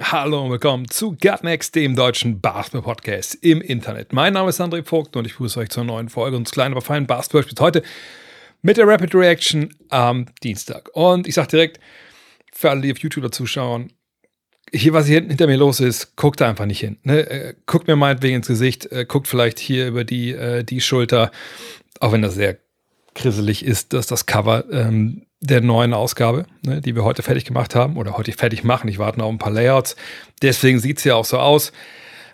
Hallo und willkommen zu Gutnext, dem deutschen Basketball-Podcast im Internet. Mein Name ist André Vogt und ich begrüße euch zur neuen Folge unseres kleinen, aber feinen Basketball-Spiels heute mit der Rapid Reaction am Dienstag. Und ich sage direkt, für alle, die auf YouTube zuschauen, hier, was hier hinten hinter mir los ist, guckt da einfach nicht hin. Ne? Äh, guckt mir meinetwegen ins Gesicht, äh, guckt vielleicht hier über die, äh, die Schulter, auch wenn das sehr grisselig ist, dass das Cover ähm, der neuen Ausgabe, ne, die wir heute fertig gemacht haben oder heute fertig machen. Ich warte noch ein paar Layouts. Deswegen sieht es ja auch so aus.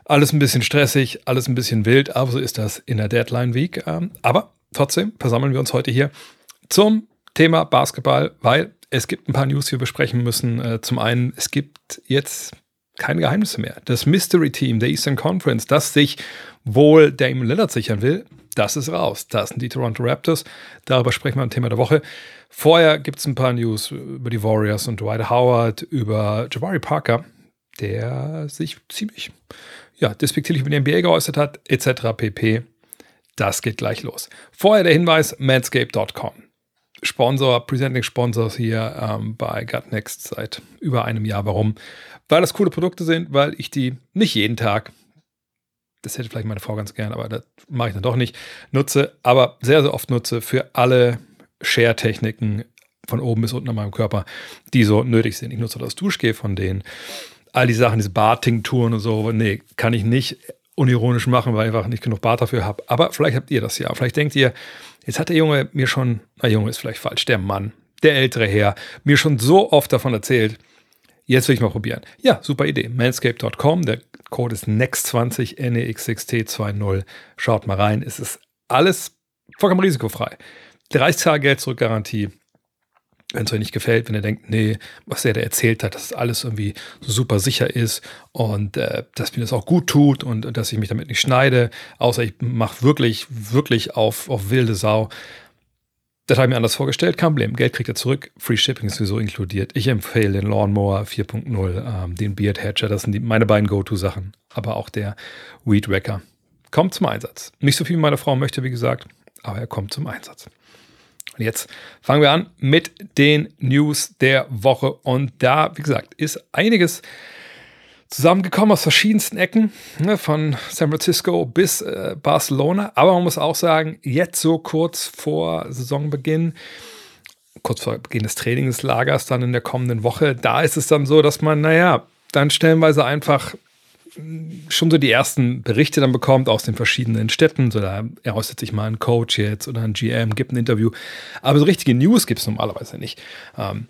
Alles ein bisschen stressig, alles ein bisschen wild, aber so ist das in der Deadline Week. Ähm, aber trotzdem versammeln wir uns heute hier zum Thema Basketball, weil es gibt ein paar News, die wir besprechen müssen. Äh, zum einen, es gibt jetzt keine Geheimnisse mehr. Das Mystery Team der Eastern Conference, das sich wohl Damon Lillard sichern will, das ist raus. Das sind die Toronto Raptors. Darüber sprechen wir im Thema der Woche. Vorher gibt es ein paar News über die Warriors und Dwight Howard, über Jabari Parker, der sich ziemlich ja, despektierlich über die NBA geäußert hat, etc. pp. Das geht gleich los. Vorher der Hinweis: manscape.com. Sponsor, Presenting Sponsors hier ähm, bei Gutnext seit über einem Jahr. Warum? Weil das coole Produkte sind, weil ich die nicht jeden Tag, das hätte vielleicht meine Frau ganz gern, aber das mache ich dann doch nicht, nutze, aber sehr, sehr oft nutze für alle Share-Techniken von oben bis unten an meinem Körper, die so nötig sind. Ich nutze das Duschgel von denen. All die Sachen, diese Barting-Touren und so, nee, kann ich nicht unironisch machen, weil ich einfach nicht genug Bart dafür habe. Aber vielleicht habt ihr das ja. Vielleicht denkt ihr, jetzt hat der Junge mir schon, na Junge ist vielleicht falsch, der Mann, der ältere Herr, mir schon so oft davon erzählt. Jetzt will ich mal probieren. Ja, super Idee. Manscape.com, der Code ist NEXT20, NEXXT20. Schaut mal rein. Es ist alles vollkommen risikofrei. 30 Tage Geld zurück Garantie. Wenn es euch nicht gefällt, wenn ihr denkt, nee, was der da erzählt hat, dass alles irgendwie super sicher ist und äh, dass mir das auch gut tut und, und dass ich mich damit nicht schneide, außer ich mache wirklich, wirklich auf, auf wilde Sau. Das habe ich mir anders vorgestellt, kein Problem. Geld kriegt er zurück, Free Shipping ist sowieso inkludiert. Ich empfehle den Lawnmower 4.0, ähm, den Beard Hatcher, das sind die, meine beiden Go-To-Sachen, aber auch der Weed Wacker. Kommt zum Einsatz. Nicht so viel wie meine Frau möchte, wie gesagt, aber er kommt zum Einsatz. Und jetzt fangen wir an mit den News der Woche. Und da, wie gesagt, ist einiges zusammengekommen aus verschiedensten Ecken, ne, von San Francisco bis äh, Barcelona. Aber man muss auch sagen, jetzt so kurz vor Saisonbeginn, kurz vor Beginn des Trainingslagers dann in der kommenden Woche, da ist es dann so, dass man, naja, dann stellenweise einfach schon so die ersten Berichte dann bekommt aus den verschiedenen Städten. So, da er äußert sich mal ein Coach jetzt oder ein GM, gibt ein Interview. Aber so richtige News gibt es normalerweise nicht. Ähm,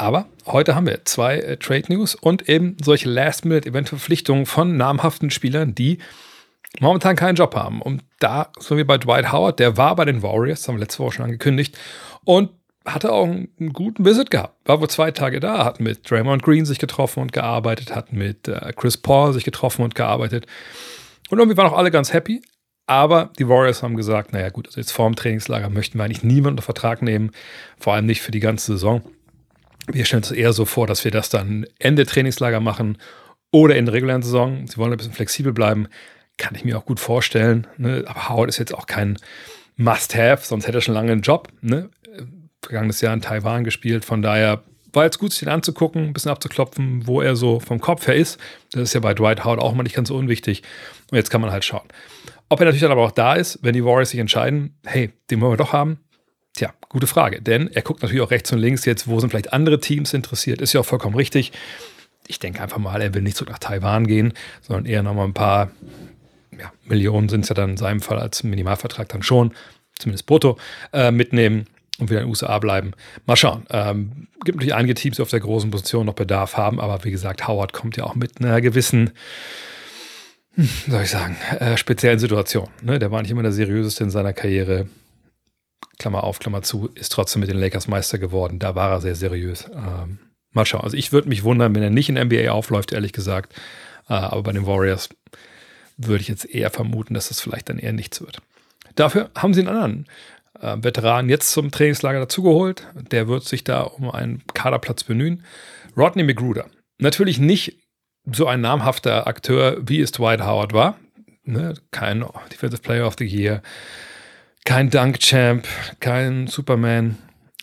aber heute haben wir zwei äh, Trade News und eben solche Last-Minute-Event-Verpflichtungen von namhaften Spielern, die momentan keinen Job haben. Und da, so wie bei Dwight Howard, der war bei den Warriors, haben wir letzte Woche schon angekündigt. Und hatte auch einen guten Visit gehabt. War wohl zwei Tage da, hat mit Draymond Green sich getroffen und gearbeitet, hat mit äh, Chris Paul sich getroffen und gearbeitet. Und irgendwie waren auch alle ganz happy. Aber die Warriors haben gesagt, naja gut, also jetzt vor dem Trainingslager möchten wir eigentlich niemanden unter Vertrag nehmen, vor allem nicht für die ganze Saison. Wir stellen uns eher so vor, dass wir das dann Ende Trainingslager machen oder in der regulären Saison. Sie wollen ein bisschen flexibel bleiben, kann ich mir auch gut vorstellen. Ne? Aber Howard ist jetzt auch kein Must-Have, sonst hätte er schon lange einen Job. Ne? vergangenes Jahr in Taiwan gespielt. Von daher war jetzt gut, sich den anzugucken, ein bisschen abzuklopfen, wo er so vom Kopf her ist. Das ist ja bei Dwight Howard auch mal nicht ganz so unwichtig. Und jetzt kann man halt schauen. Ob er natürlich dann aber auch da ist, wenn die Warriors sich entscheiden, hey, den wollen wir doch haben. Tja, gute Frage. Denn er guckt natürlich auch rechts und links jetzt, wo sind vielleicht andere Teams interessiert. Ist ja auch vollkommen richtig. Ich denke einfach mal, er will nicht zurück nach Taiwan gehen, sondern eher nochmal ein paar ja, Millionen sind es ja dann in seinem Fall als Minimalvertrag dann schon, zumindest brutto, äh, mitnehmen und wieder in den USA bleiben. Mal schauen. Ähm, gibt natürlich einige Teams, die auf der großen Position noch Bedarf haben, aber wie gesagt, Howard kommt ja auch mit einer gewissen, hm, soll ich sagen, äh, speziellen Situation. Ne? Der war nicht immer der seriöseste in seiner Karriere. Klammer auf, Klammer zu, ist trotzdem mit den Lakers Meister geworden. Da war er sehr seriös. Ähm, mal schauen. Also ich würde mich wundern, wenn er nicht in NBA aufläuft, ehrlich gesagt. Äh, aber bei den Warriors würde ich jetzt eher vermuten, dass das vielleicht dann eher nichts wird. Dafür haben sie einen anderen äh, Veteran jetzt zum Trainingslager dazugeholt. Der wird sich da um einen Kaderplatz bemühen. Rodney McGruder. Natürlich nicht so ein namhafter Akteur, wie es Dwight Howard war. Ne? Kein Defensive Player of the Year, kein Dunk-Champ, kein Superman.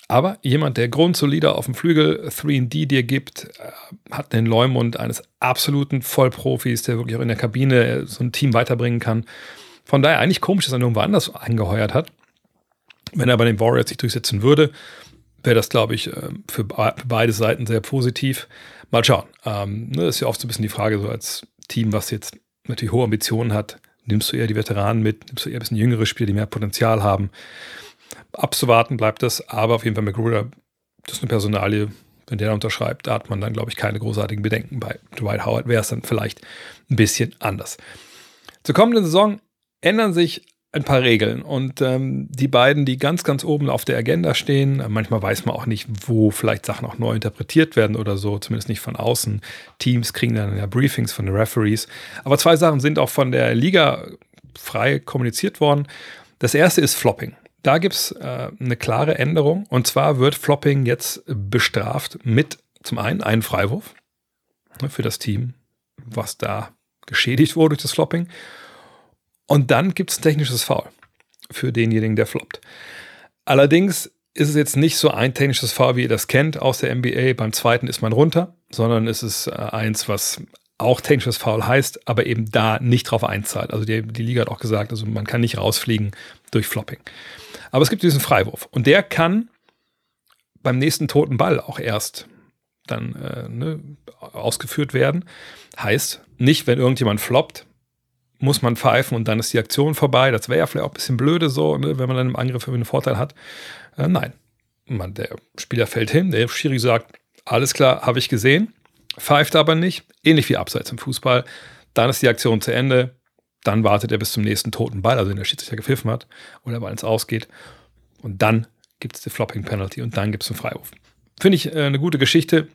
Aber jemand, der grundsolider auf dem Flügel 3D dir gibt, äh, hat den Leumund eines absoluten Vollprofis, der wirklich auch in der Kabine so ein Team weiterbringen kann. Von daher eigentlich komisch, dass er irgendwo anders angeheuert hat. Wenn er bei den Warriors sich durchsetzen würde, wäre das, glaube ich, äh, für beide Seiten sehr positiv. Mal schauen. Ähm, ne, das ist ja oft so ein bisschen die Frage, so als Team, was jetzt natürlich hohe Ambitionen hat, nimmst du eher die Veteranen mit, nimmst du eher ein bisschen jüngere Spieler, die mehr Potenzial haben. Abzuwarten bleibt das, aber auf jeden Fall McGruder, das ist eine Personalie, wenn der unterschreibt, da hat man dann, glaube ich, keine großartigen Bedenken. Bei Dwight Howard wäre es dann vielleicht ein bisschen anders. Zur kommenden Saison ändern sich ein paar Regeln. Und ähm, die beiden, die ganz, ganz oben auf der Agenda stehen, manchmal weiß man auch nicht, wo vielleicht Sachen auch neu interpretiert werden oder so, zumindest nicht von außen. Teams kriegen dann ja Briefings von den Referees. Aber zwei Sachen sind auch von der Liga frei kommuniziert worden. Das erste ist Flopping. Da gibt es äh, eine klare Änderung. Und zwar wird Flopping jetzt bestraft mit zum einen einen Freiwurf ne, für das Team, was da geschädigt wurde durch das Flopping. Und dann gibt es ein technisches Foul für denjenigen, der floppt. Allerdings ist es jetzt nicht so ein technisches Foul, wie ihr das kennt aus der NBA. Beim zweiten ist man runter, sondern es ist äh, eins, was auch technisches Foul heißt, aber eben da nicht drauf einzahlt. Also die, die Liga hat auch gesagt, also man kann nicht rausfliegen durch Flopping. Aber es gibt diesen Freiwurf und der kann beim nächsten toten Ball auch erst dann äh, ne, ausgeführt werden. Heißt, nicht, wenn irgendjemand floppt, muss man pfeifen und dann ist die Aktion vorbei. Das wäre ja vielleicht auch ein bisschen blöde so, ne, wenn man dann im Angriff einen Vorteil hat. Äh, nein, man, der Spieler fällt hin, der Schiri sagt, alles klar, habe ich gesehen, pfeift aber nicht, ähnlich wie abseits im Fußball. Dann ist die Aktion zu Ende, dann wartet er bis zum nächsten toten Ball, also wenn der Schiedsrichter gepfiffen hat oder weil es ausgeht. Und dann gibt es die Flopping Penalty und dann gibt es einen Freiwurf. Finde ich äh, eine gute Geschichte.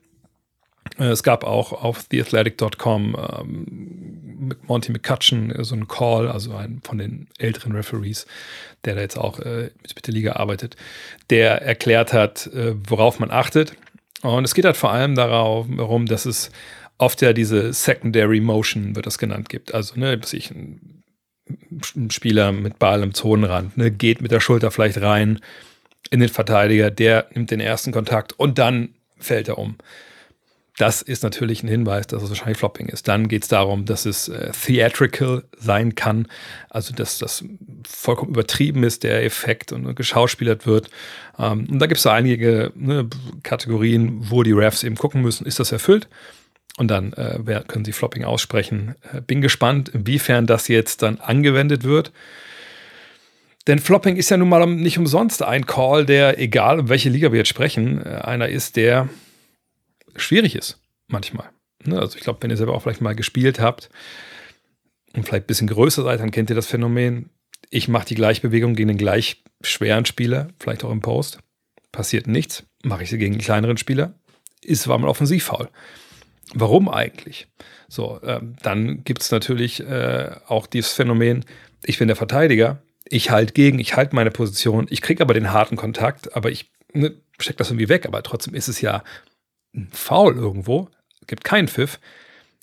Äh, es gab auch auf theathletic.com ähm, Monty McCutcheon äh, so einen Call, also ein von den älteren Referees, der da jetzt auch äh, mit der Liga arbeitet, der erklärt hat, äh, worauf man achtet. Und es geht halt vor allem darum, dass es oft ja diese Secondary Motion, wird das genannt, gibt. Also, ne, bis ich ein, ein Spieler mit Ball im Zonenrand, ne, geht mit der Schulter vielleicht rein in den Verteidiger, der nimmt den ersten Kontakt und dann fällt er um. Das ist natürlich ein Hinweis, dass es wahrscheinlich Flopping ist. Dann geht es darum, dass es äh, theatrical sein kann, also dass das vollkommen übertrieben ist, der Effekt und geschauspielert wird. Ähm, und da gibt es einige ne, Kategorien, wo die Refs eben gucken müssen, ist das erfüllt? Und dann äh, können sie Flopping aussprechen. Äh, bin gespannt, inwiefern das jetzt dann angewendet wird. Denn Flopping ist ja nun mal nicht umsonst ein Call, der, egal um welche Liga wir jetzt sprechen, äh, einer ist, der schwierig ist, manchmal. Ne, also ich glaube, wenn ihr selber auch vielleicht mal gespielt habt und vielleicht ein bisschen größer seid, dann kennt ihr das Phänomen. Ich mache die Gleichbewegung gegen den gleich schweren Spieler, vielleicht auch im Post. Passiert nichts. Mache ich sie gegen den kleineren Spieler. Ist war mal offensiv faul. Warum eigentlich? So, ähm, dann gibt es natürlich äh, auch dieses Phänomen, ich bin der Verteidiger, ich halte gegen, ich halte meine Position, ich kriege aber den harten Kontakt, aber ich ne, stecke das irgendwie weg, aber trotzdem ist es ja ein Foul irgendwo, gibt keinen Pfiff,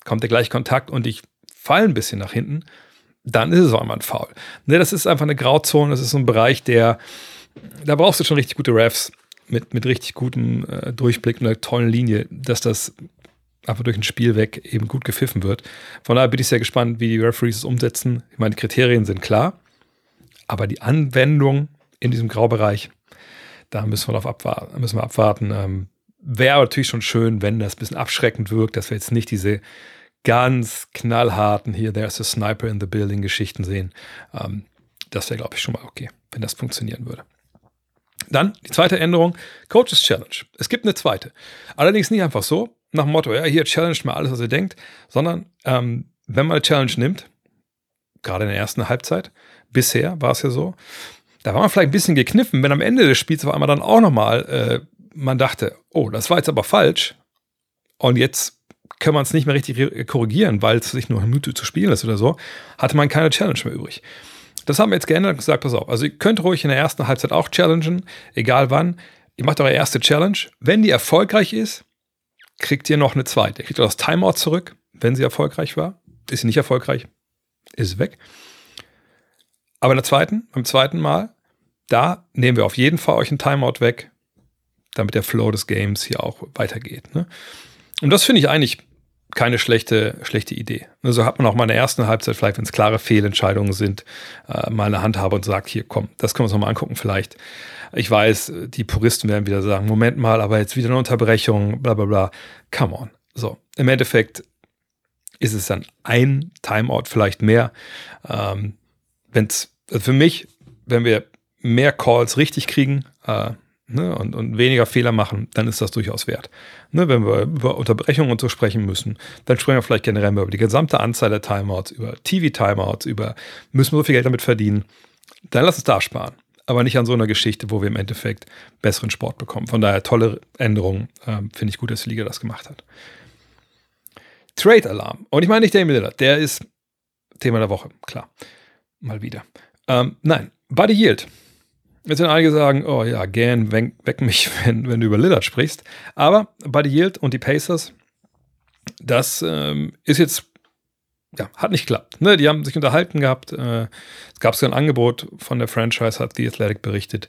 kommt der gleich Kontakt und ich falle ein bisschen nach hinten, dann ist es auch einmal ein Foul. Ne, das ist einfach eine Grauzone, das ist so ein Bereich, der, da brauchst du schon richtig gute Refs mit, mit richtig gutem äh, Durchblick und einer tollen Linie, dass das einfach durch ein Spiel weg eben gut gepfiffen wird. Von daher bin ich sehr gespannt, wie die Referees es umsetzen. Ich meine, die Kriterien sind klar, aber die Anwendung in diesem Graubereich, da müssen wir, auf abwarten, müssen wir abwarten. Ähm, Wäre natürlich schon schön, wenn das ein bisschen abschreckend wirkt, dass wir jetzt nicht diese ganz knallharten hier, there's a sniper in the building Geschichten sehen. Ähm, das wäre, glaube ich, schon mal okay, wenn das funktionieren würde. Dann die zweite Änderung, Coaches Challenge. Es gibt eine zweite. Allerdings nicht einfach so, nach dem Motto, ja, hier challenge mal alles, was ihr denkt, sondern ähm, wenn man eine Challenge nimmt, gerade in der ersten Halbzeit, bisher war es ja so, da war man vielleicht ein bisschen gekniffen, wenn am Ende des Spiels auf einmal dann auch nochmal äh, man dachte, oh, das war jetzt aber falsch. Und jetzt kann man es nicht mehr richtig korrigieren, weil es sich nur eine Minute zu spielen ist oder so, hatte man keine Challenge mehr übrig. Das haben wir jetzt geändert und gesagt, pass auf, also ihr könnt ruhig in der ersten Halbzeit auch challengen, egal wann. Ihr macht eure erste Challenge. Wenn die erfolgreich ist, kriegt ihr noch eine zweite. Ihr kriegt das Timeout zurück, wenn sie erfolgreich war. Ist sie nicht erfolgreich, ist es weg. Aber in der zweiten, beim zweiten Mal, da nehmen wir auf jeden Fall euch ein Timeout weg, damit der Flow des Games hier auch weitergeht. Ne? Und das finde ich eigentlich keine schlechte, schlechte Idee. So also hat man auch mal in der ersten Halbzeit, vielleicht wenn es klare Fehlentscheidungen sind, äh, mal eine Handhabe und sagt, hier komm, das können wir uns nochmal angucken vielleicht. Ich weiß, die Puristen werden wieder sagen, Moment mal, aber jetzt wieder eine Unterbrechung, bla bla bla. Come on. So, im Endeffekt ist es dann ein Timeout vielleicht mehr. Ähm, wenn es, also für mich, wenn wir mehr Calls richtig kriegen, äh, ne, und, und weniger Fehler machen, dann ist das durchaus wert. Ne, wenn wir über Unterbrechungen und so sprechen müssen, dann sprechen wir vielleicht generell über die gesamte Anzahl der Timeouts, über TV-Timeouts, über müssen wir so viel Geld damit verdienen, dann lass uns da sparen. Aber nicht an so einer Geschichte, wo wir im Endeffekt besseren Sport bekommen. Von daher tolle Änderung. Ähm, Finde ich gut, dass die Liga das gemacht hat. Trade Alarm. Und ich meine nicht Damian Lillard, der ist Thema der Woche, klar. Mal wieder. Ähm, nein, Buddy Yield Jetzt werden einige sagen, oh ja, gern, weck, weck mich, wenn, wenn du über Lillard sprichst. Aber Buddy Yield und die Pacers, das ähm, ist jetzt, ja, hat nicht geklappt. Ne? Die haben sich unterhalten gehabt. Äh, es gab so ein Angebot von der Franchise, hat The Athletic berichtet,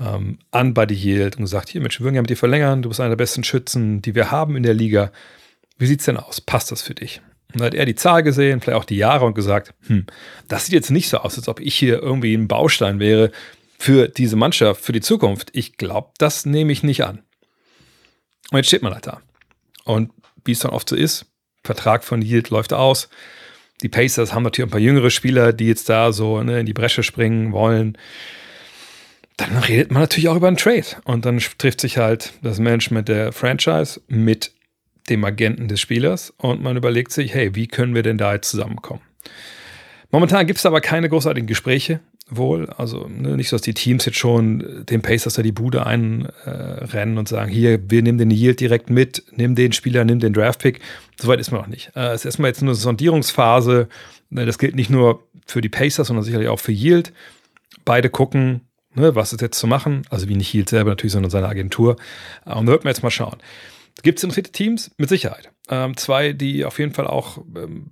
ähm, an Buddy Yield und gesagt, hier, Mensch, wir würden gerne mit dir verlängern. Du bist einer der besten Schützen, die wir haben in der Liga. Wie sieht's denn aus? Passt das für dich? Und dann hat er die Zahl gesehen, vielleicht auch die Jahre und gesagt, hm, das sieht jetzt nicht so aus, als ob ich hier irgendwie ein Baustein wäre, für diese Mannschaft, für die Zukunft, ich glaube, das nehme ich nicht an. Und jetzt steht man halt da. Und wie es dann oft so ist, Vertrag von Yield läuft aus. Die Pacers haben natürlich ein paar jüngere Spieler, die jetzt da so ne, in die Bresche springen wollen. Dann redet man natürlich auch über einen Trade. Und dann trifft sich halt das Management der Franchise mit dem Agenten des Spielers und man überlegt sich, hey, wie können wir denn da jetzt zusammenkommen? Momentan gibt es aber keine großartigen Gespräche wohl. Also ne, nicht so, dass die Teams jetzt schon den Pacers da die Bude einrennen äh, und sagen, hier, wir nehmen den Yield direkt mit, nimm den Spieler, nimm den Draftpick. Soweit ist man noch nicht. Äh, es ist erstmal jetzt eine Sondierungsphase. Ne, das gilt nicht nur für die Pacers, sondern sicherlich auch für Yield. Beide gucken, ne, was ist jetzt zu machen. Also wie nicht Yield selber natürlich, sondern seine Agentur. Äh, und da wird man jetzt mal schauen. Gibt es interessierte Teams? Mit Sicherheit. Ähm, zwei, die auf jeden Fall auch ähm,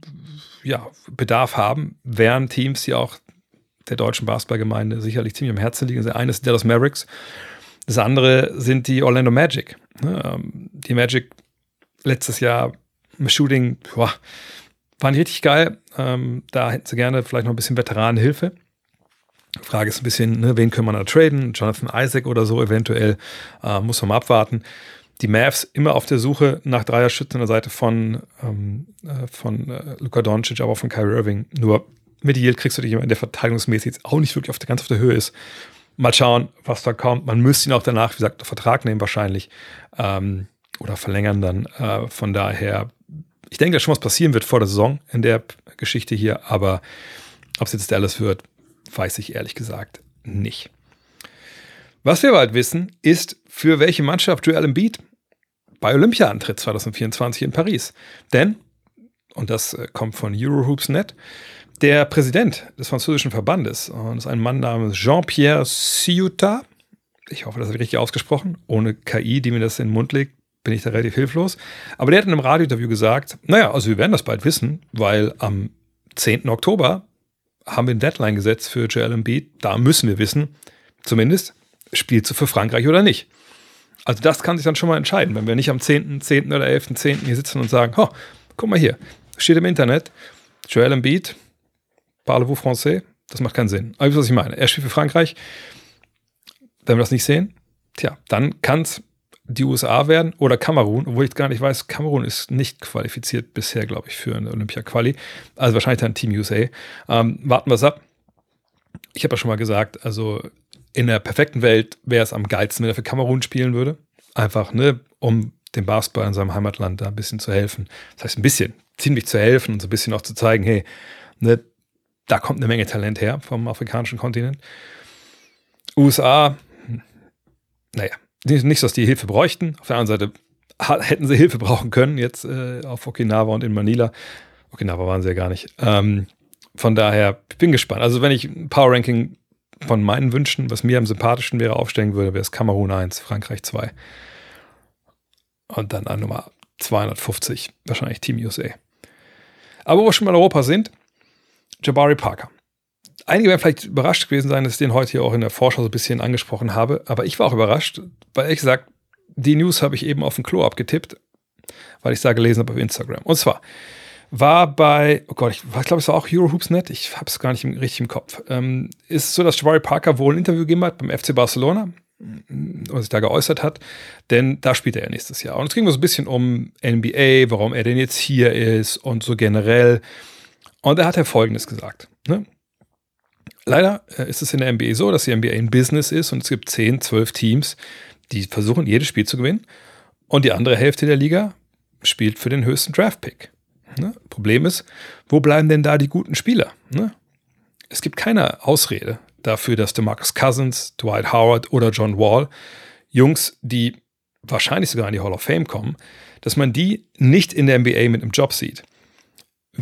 ja, Bedarf haben, wären Teams, die auch der deutschen Basketballgemeinde sicherlich ziemlich am Herzen liegen. Das eine ist Dallas Mavericks, das andere sind die Orlando Magic. Ähm, die Magic letztes Jahr im Shooting boah, waren richtig geil. Ähm, da hätten sie gerne vielleicht noch ein bisschen Veteranenhilfe. Frage ist ein bisschen, ne, wen können wir da traden? Jonathan Isaac oder so eventuell. Äh, muss man mal abwarten. Die Mavs immer auf der Suche nach Dreierschützen an der Seite von, ähm, äh, von äh, Luka Doncic, aber auch von Kyrie Irving. Nur mit Yield kriegst du dich jemanden, der verteidigungsmäßig jetzt auch nicht wirklich auf der, ganz auf der Höhe ist. Mal schauen, was da kommt. Man müsste ihn auch danach, wie gesagt, Vertrag nehmen wahrscheinlich ähm, oder verlängern dann. Äh, von daher, ich denke, dass schon was passieren wird vor der Saison in der Geschichte hier, aber ob es jetzt Dallas wird, weiß ich ehrlich gesagt nicht. Was wir bald wissen, ist, für welche Mannschaft Joel Embiid bei Olympia antritt 2024 in Paris. Denn, und das äh, kommt von Eurohoops.net, der Präsident des französischen Verbandes, und ist ein Mann namens Jean-Pierre Ciuta, ich hoffe, das habe ich richtig ausgesprochen, ohne KI, die mir das in den Mund legt, bin ich da relativ hilflos. Aber der hat in einem Radiointerview gesagt, naja, also wir werden das bald wissen, weil am 10. Oktober haben wir ein Deadline gesetzt für Joel Embiid. Da müssen wir wissen, zumindest, spielst du für Frankreich oder nicht. Also das kann sich dann schon mal entscheiden, wenn wir nicht am 10., 10. oder 11., 10. hier sitzen und sagen, oh, guck mal hier, steht im Internet, Joel Embiid Parlez-vous français? Das macht keinen Sinn. Aber was ich meine. Er spielt für Frankreich. Wenn wir das nicht sehen, tja, dann kann es die USA werden oder Kamerun, obwohl ich gar nicht weiß, Kamerun ist nicht qualifiziert bisher, glaube ich, für eine Olympia-Quali. Also wahrscheinlich dann Team USA. Ähm, warten wir es ab. Ich habe ja schon mal gesagt, also in der perfekten Welt wäre es am geilsten, wenn er für Kamerun spielen würde. Einfach, ne, um dem Basketball in seinem Heimatland da ein bisschen zu helfen. Das heißt, ein bisschen, ziemlich zu helfen und so ein bisschen auch zu zeigen, hey, ne, da kommt eine Menge Talent her vom afrikanischen Kontinent. USA, naja, nicht, dass die Hilfe bräuchten. Auf der anderen Seite, hätten sie Hilfe brauchen können, jetzt äh, auf Okinawa und in Manila. Okinawa waren sie ja gar nicht. Ähm, von daher, ich bin gespannt. Also, wenn ich ein Power Ranking von meinen Wünschen, was mir am sympathischen wäre, aufstellen würde, wäre es Kamerun 1, Frankreich 2. Und dann an Nummer 250, wahrscheinlich Team USA. Aber wo wir schon mal in Europa sind, Jabari Parker. Einige werden vielleicht überrascht gewesen sein, dass ich den heute hier auch in der Vorschau so ein bisschen angesprochen habe. Aber ich war auch überrascht, weil ehrlich gesagt, die News habe ich eben auf dem Klo abgetippt, weil ich da gelesen habe auf Instagram. Und zwar war bei, oh Gott, ich, glaube, es war auch Eurohoops.net, ich habe es gar nicht richtig im Kopf. Ähm, ist so, dass Jabari Parker wohl ein Interview gegeben hat beim FC Barcelona und sich da geäußert hat, denn da spielt er ja nächstes Jahr. Und es ging so ein bisschen um NBA, warum er denn jetzt hier ist und so generell. Und er hat ja Folgendes gesagt. Ne? Leider äh, ist es in der NBA so, dass die NBA ein Business ist und es gibt 10, 12 Teams, die versuchen, jedes Spiel zu gewinnen. Und die andere Hälfte der Liga spielt für den höchsten Draft-Pick. Ne? Problem ist, wo bleiben denn da die guten Spieler? Ne? Es gibt keine Ausrede dafür, dass DeMarcus Cousins, Dwight Howard oder John Wall, Jungs, die wahrscheinlich sogar in die Hall of Fame kommen, dass man die nicht in der NBA mit einem Job sieht.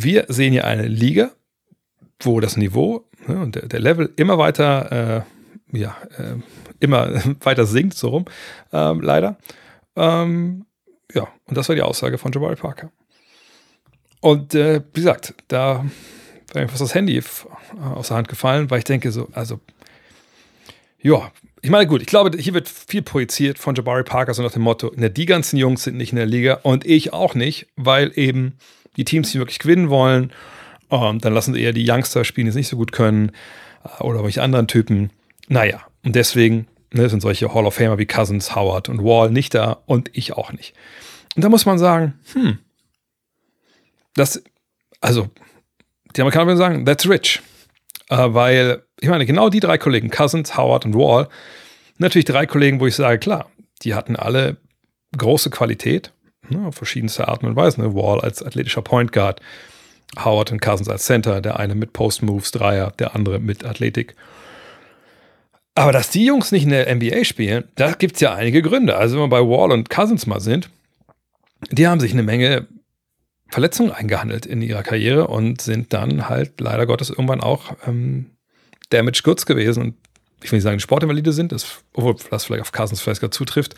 Wir sehen hier eine Liga, wo das Niveau ne, und der, der, Level immer weiter, äh, ja, äh, immer weiter sinkt, so rum, ähm, leider. Ähm, ja, und das war die Aussage von Jabari Parker. Und äh, wie gesagt, da war mir fast das Handy aus der Hand gefallen, weil ich denke so, also, ja, ich meine, gut, ich glaube, hier wird viel projiziert von Jabari Parker, so nach dem Motto, ne, die ganzen Jungs sind nicht in der Liga und ich auch nicht, weil eben die Teams, die wirklich gewinnen wollen, ähm, dann lassen sie eher die Youngster spielen, die es nicht so gut können, äh, oder welche anderen Typen. Naja, und deswegen ne, sind solche Hall of Famer wie Cousins, Howard und Wall nicht da und ich auch nicht. Und da muss man sagen, hm, das, also, die Amerikaner würden sagen, that's rich. Äh, weil, ich meine, genau die drei Kollegen, Cousins, Howard und Wall, natürlich drei Kollegen, wo ich sage, klar, die hatten alle große Qualität, ne, auf verschiedenste Arten und Weisen. Ne? Wall als athletischer Point Guard, Howard und Cousins als Center, der eine mit Post-Moves, Dreier, der andere mit Athletik. Aber dass die Jungs nicht in der NBA spielen, da gibt es ja einige Gründe. Also wenn wir bei Wall und Cousins mal sind, die haben sich eine Menge Verletzungen eingehandelt in ihrer Karriere und sind dann halt leider Gottes irgendwann auch ähm, damaged goods gewesen. Und ich will nicht sagen, Sportinvalide sind, das, obwohl das vielleicht auf Cousins vielleicht gar zutrifft.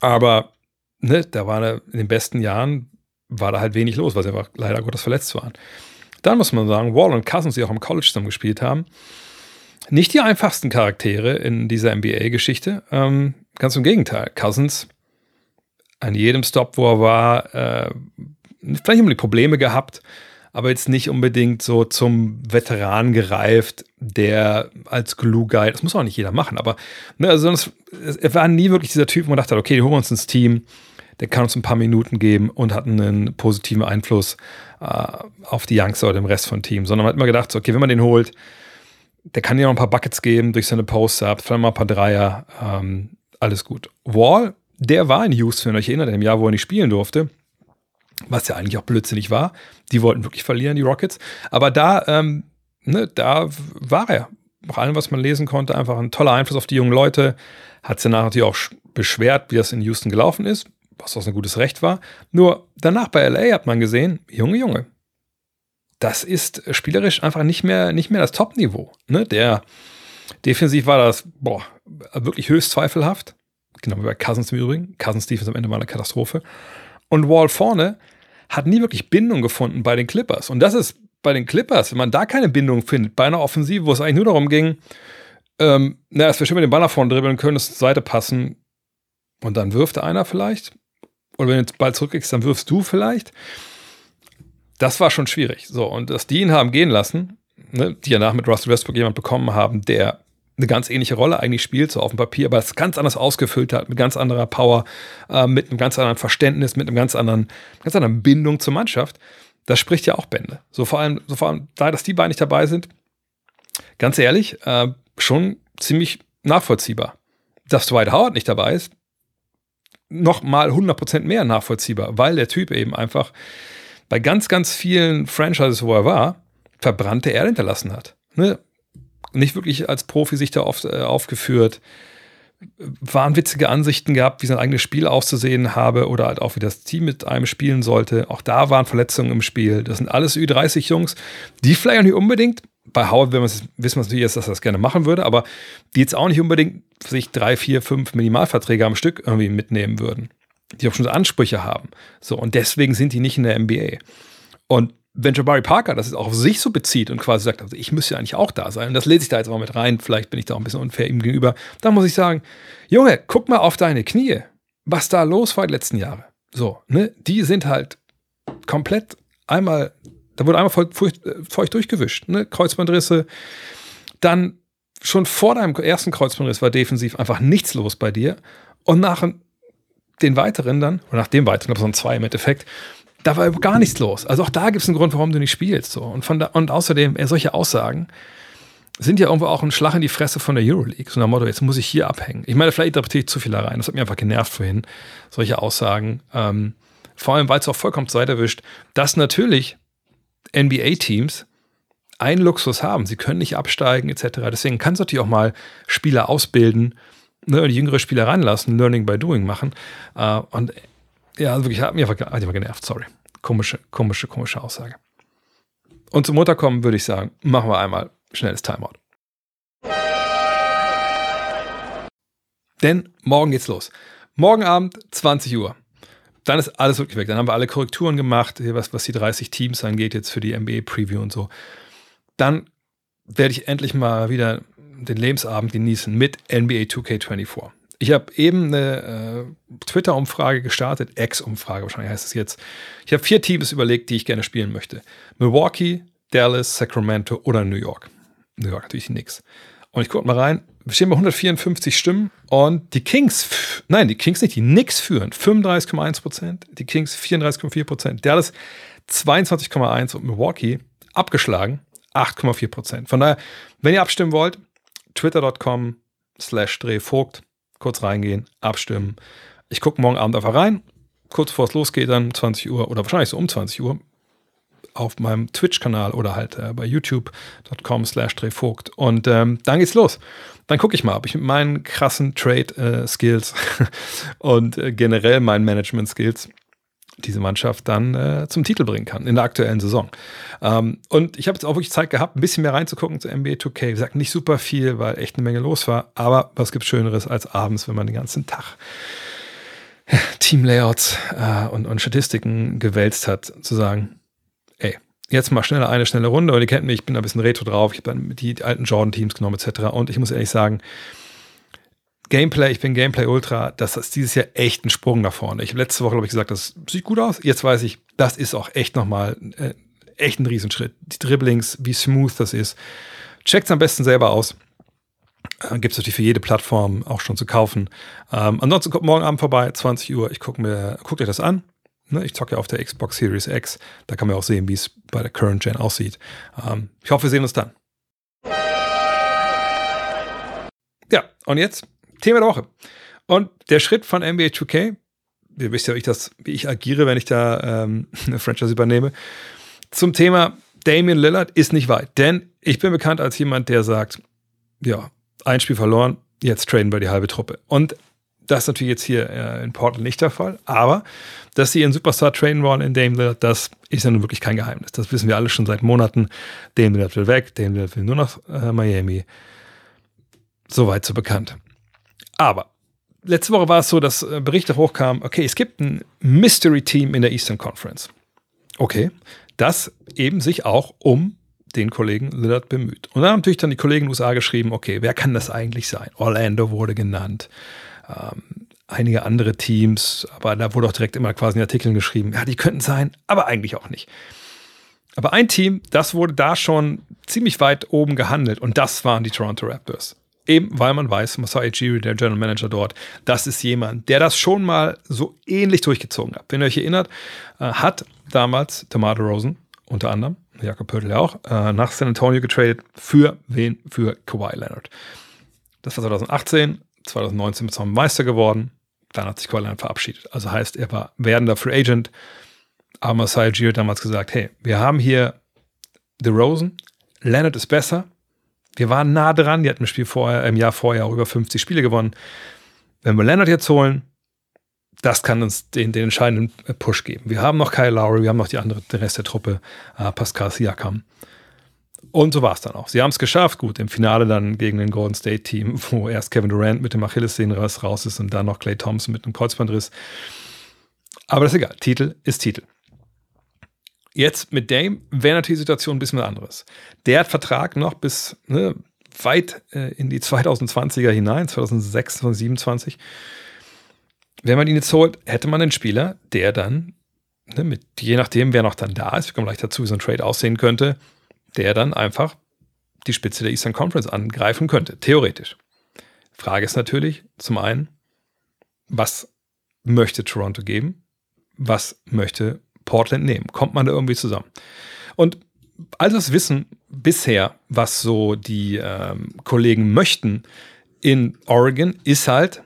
Aber ne, da war eine, in den besten Jahren war da halt wenig los, weil sie einfach leider Gottes verletzt waren. Dann muss man sagen, Wall und Cousins, die auch im College zusammen gespielt haben, nicht die einfachsten Charaktere in dieser NBA-Geschichte. Ähm, ganz im Gegenteil. Cousins an jedem Stop, wo er war, äh, vielleicht immer die Probleme gehabt, aber jetzt nicht unbedingt so zum Veteran gereift, der als Glue Guy, das muss auch nicht jeder machen, aber ne, also das, er war nie wirklich dieser Typ, wo man dachte, okay, holen wir uns ins Team, der kann uns ein paar Minuten geben und hat einen positiven Einfluss äh, auf die Youngster oder dem Rest von Team, sondern man hat immer gedacht, so, okay, wenn man den holt, der kann dir noch ein paar Buckets geben durch seine Post-Ups, vielleicht mal ein paar Dreier, ähm, alles gut. Wall, der war in Houston, wenn ihr euch erinnert, im Jahr, wo er nicht spielen durfte, was ja eigentlich auch blödsinnig war. Die wollten wirklich verlieren, die Rockets. Aber da, ähm, ne, da war er. Nach allem, was man lesen konnte, einfach ein toller Einfluss auf die jungen Leute. Hat sich danach natürlich auch beschwert, wie das in Houston gelaufen ist, was auch ein gutes Recht war. Nur danach bei LA hat man gesehen, Junge, Junge, das ist spielerisch einfach nicht mehr, nicht mehr das Top-Niveau. Ne? Der defensiv war das boah, wirklich höchst zweifelhaft. Genau wie bei Cousins im Übrigen. Cousins Defense am Ende war eine Katastrophe. Und Wall vorne hat nie wirklich Bindung gefunden bei den Clippers. Und das ist bei den Clippers, wenn man da keine Bindung findet, bei einer Offensive, wo es eigentlich nur darum ging, ähm, naja, dass wir schön mit dem Ball nach vorne dribbeln können, dass zur Seite passen und dann wirft einer vielleicht. Oder wenn du den Ball zurückkriegst, dann wirfst du vielleicht. Das war schon schwierig. So, und dass die ihn haben gehen lassen, ne, die ja nach mit Russell Westbrook jemand bekommen haben, der eine ganz ähnliche Rolle eigentlich spielt, so auf dem Papier, aber es ganz anders ausgefüllt hat, mit ganz anderer Power, äh, mit einem ganz anderen Verständnis, mit einem ganz anderen, ganz anderen Bindung zur Mannschaft. Das spricht ja auch Bände. So vor allem, so vor allem da, dass die beiden nicht dabei sind, ganz ehrlich, äh, schon ziemlich nachvollziehbar. Dass Dwight Howard nicht dabei ist, noch mal 100% mehr nachvollziehbar, weil der Typ eben einfach bei ganz, ganz vielen Franchises, wo er war, verbrannte Erde hinterlassen hat. Ne? Nicht wirklich als Profi sich da oft äh, aufgeführt. wahnwitzige Ansichten gehabt, wie sein eigenes Spiel auszusehen habe oder halt auch wie das Team mit einem spielen sollte. Auch da waren Verletzungen im Spiel. Das sind alles Ü30-Jungs, die vielleicht auch nicht unbedingt, bei Howard wissen wir es natürlich jetzt, dass er das gerne machen würde, aber die jetzt auch nicht unbedingt sich drei, vier, fünf Minimalverträge am Stück irgendwie mitnehmen würden. Die auch schon so Ansprüche haben. So, und deswegen sind die nicht in der NBA. Und wenn Jabari Parker das jetzt auch auf sich so bezieht und quasi sagt, also ich müsste ja eigentlich auch da sein, und das lese ich da jetzt mal mit rein, vielleicht bin ich da auch ein bisschen unfair ihm gegenüber, dann muss ich sagen, Junge, guck mal auf deine Knie, was da los war die letzten Jahre. So, ne, die sind halt komplett einmal, da wurde einmal feucht, feucht durchgewischt, ne, Kreuzbandrisse, dann schon vor deinem ersten Kreuzbandriss war defensiv einfach nichts los bei dir und nach den weiteren dann, oder nach dem weiteren, ich, so zwei im Endeffekt, da war gar nichts los. Also auch da gibt es einen Grund, warum du nicht spielst. So. Und, von da, und außerdem, äh, solche Aussagen sind ja irgendwo auch ein Schlag in die Fresse von der Euroleague. So nach Motto, jetzt muss ich hier abhängen. Ich meine, vielleicht interpretiere ich zu viel da rein. Das hat mich einfach genervt vorhin, solche Aussagen. Ähm, vor allem, weil es auch vollkommen Zeit erwischt, dass natürlich NBA-Teams einen Luxus haben. Sie können nicht absteigen, etc. Deswegen kannst du natürlich auch mal Spieler ausbilden, ne, jüngere Spieler ranlassen, Learning by Doing machen. Äh, und ja, also wirklich, hat mich einfach, hat mich genervt, sorry. Komische, komische, komische Aussage. Und zum Mutterkommen würde ich sagen, machen wir einmal schnelles Timeout. Denn morgen geht's los. Morgen Abend, 20 Uhr. Dann ist alles wirklich weg. Dann haben wir alle Korrekturen gemacht, was, was die 30 Teams angeht, jetzt für die NBA-Preview und so. Dann werde ich endlich mal wieder den Lebensabend genießen mit NBA 2K24. Ich habe eben eine äh, Twitter-Umfrage gestartet, Ex-Umfrage wahrscheinlich heißt es jetzt. Ich habe vier Teams überlegt, die ich gerne spielen möchte. Milwaukee, Dallas, Sacramento oder New York. New York natürlich nix. Und ich gucke mal rein. Wir stehen bei 154 Stimmen und die Kings, nein, die Kings nicht, die Knicks führen 35,1 Prozent, die Kings 34,4 Prozent, Dallas 22,1 und Milwaukee abgeschlagen 8,4 Prozent. Von daher, wenn ihr abstimmen wollt, twitter.com slash drehvogt kurz reingehen, abstimmen. Ich gucke morgen Abend einfach rein, kurz bevor es losgeht, dann 20 Uhr oder wahrscheinlich so um 20 Uhr auf meinem Twitch-Kanal oder halt äh, bei youtube.com slash drehvogt. Und ähm, dann geht's los. Dann gucke ich mal, ob ich mit meinen krassen Trade-Skills äh, und äh, generell meinen Management-Skills diese Mannschaft dann äh, zum Titel bringen kann in der aktuellen Saison. Ähm, und ich habe jetzt auch wirklich Zeit gehabt, ein bisschen mehr reinzugucken zu NBA 2K. Wie gesagt, nicht super viel, weil echt eine Menge los war. Aber was gibt Schöneres als abends, wenn man den ganzen Tag Teamlayouts äh, und, und Statistiken gewälzt hat, zu sagen, ey, jetzt mal schneller eine schnelle Runde. Und ihr kennt mich, ich bin ein bisschen retro drauf. Ich habe dann die alten Jordan-Teams genommen etc. Und ich muss ehrlich sagen, Gameplay, ich bin Gameplay Ultra, das ist dieses Jahr echt ein Sprung nach vorne. Ich habe letzte Woche, glaube ich, gesagt, das sieht gut aus. Jetzt weiß ich, das ist auch echt nochmal äh, echt ein Riesenschritt. Die Dribblings, wie smooth das ist. Checkt es am besten selber aus. Äh, Gibt es natürlich für jede Plattform auch schon zu kaufen. Ähm, ansonsten kommt morgen Abend vorbei, 20 Uhr. Ich gucke mir, guckt euch das an. Ne, ich zocke ja auf der Xbox Series X. Da kann man auch sehen, wie es bei der Current Gen aussieht. Ähm, ich hoffe, wir sehen uns dann. Ja, und jetzt Thema der Woche. Und der Schritt von NBA 2K, ihr wisst ja, wie ich, das, wie ich agiere, wenn ich da ähm, eine Franchise übernehme, zum Thema Damian Lillard ist nicht weit. Denn ich bin bekannt als jemand, der sagt, ja, ein Spiel verloren, jetzt traden wir die halbe Truppe. Und das ist natürlich jetzt hier äh, in Portland nicht der Fall. Aber dass sie ihren Superstar traden wollen in Dame Lillard, das ist ja nun wirklich kein Geheimnis. Das wissen wir alle schon seit Monaten. Dame Lillard will weg, Dame Lillard will nur nach äh, Miami. Soweit so bekannt. Aber letzte Woche war es so, dass äh, Berichte hochkamen, okay, es gibt ein Mystery-Team in der Eastern Conference. Okay, das eben sich auch um den Kollegen Lillard bemüht. Und dann haben natürlich dann die Kollegen in USA geschrieben, okay, wer kann das eigentlich sein? Orlando wurde genannt. Ähm, einige andere Teams, aber da wurde auch direkt immer quasi in Artikeln geschrieben, ja, die könnten sein, aber eigentlich auch nicht. Aber ein Team, das wurde da schon ziemlich weit oben gehandelt und das waren die Toronto Raptors. Eben weil man weiß, Masai Ujiri, der General Manager dort, das ist jemand, der das schon mal so ähnlich durchgezogen hat. Wenn ihr euch erinnert, äh, hat damals Tomato Rosen unter anderem, Jakob Pörtl ja auch, äh, nach San Antonio getradet. Für wen? Für Kawhi Leonard. Das war 2018, 2019 ist er Meister geworden. Dann hat sich Kawhi Leonard verabschiedet. Also heißt, er war werdender Free Agent. Aber Masai Ujiri hat damals gesagt, hey, wir haben hier The Rosen, Leonard ist besser, wir waren nah dran, die hatten im Spiel vorher, im Jahr vorher auch über 50 Spiele gewonnen. wenn wir Leonard jetzt holen, das kann uns den, den entscheidenden Push geben. Wir haben noch Kyle Lowry, wir haben noch die andere, den Rest der Truppe, äh, Pascal Siakam. Und so war es dann auch. Sie haben es geschafft, gut, im Finale dann gegen den Golden State Team, wo erst Kevin Durant mit dem Achillessehnenriss raus ist und dann noch Clay Thompson mit einem Kreuzbandriss. Aber das ist egal. Titel ist Titel. Jetzt mit Dame wäre natürlich die Situation ein bisschen anderes. Der hat Vertrag noch bis ne, weit äh, in die 2020er hinein, 2026, 2027. Wenn man ihn jetzt holt, hätte man einen Spieler, der dann, ne, mit, je nachdem, wer noch dann da ist, wir kommen gleich dazu, wie so ein Trade aussehen könnte, der dann einfach die Spitze der Eastern Conference angreifen könnte, theoretisch. Frage ist natürlich zum einen, was möchte Toronto geben? Was möchte Portland nehmen? Kommt man da irgendwie zusammen? Und all das Wissen bisher, was so die ähm, Kollegen möchten in Oregon, ist halt,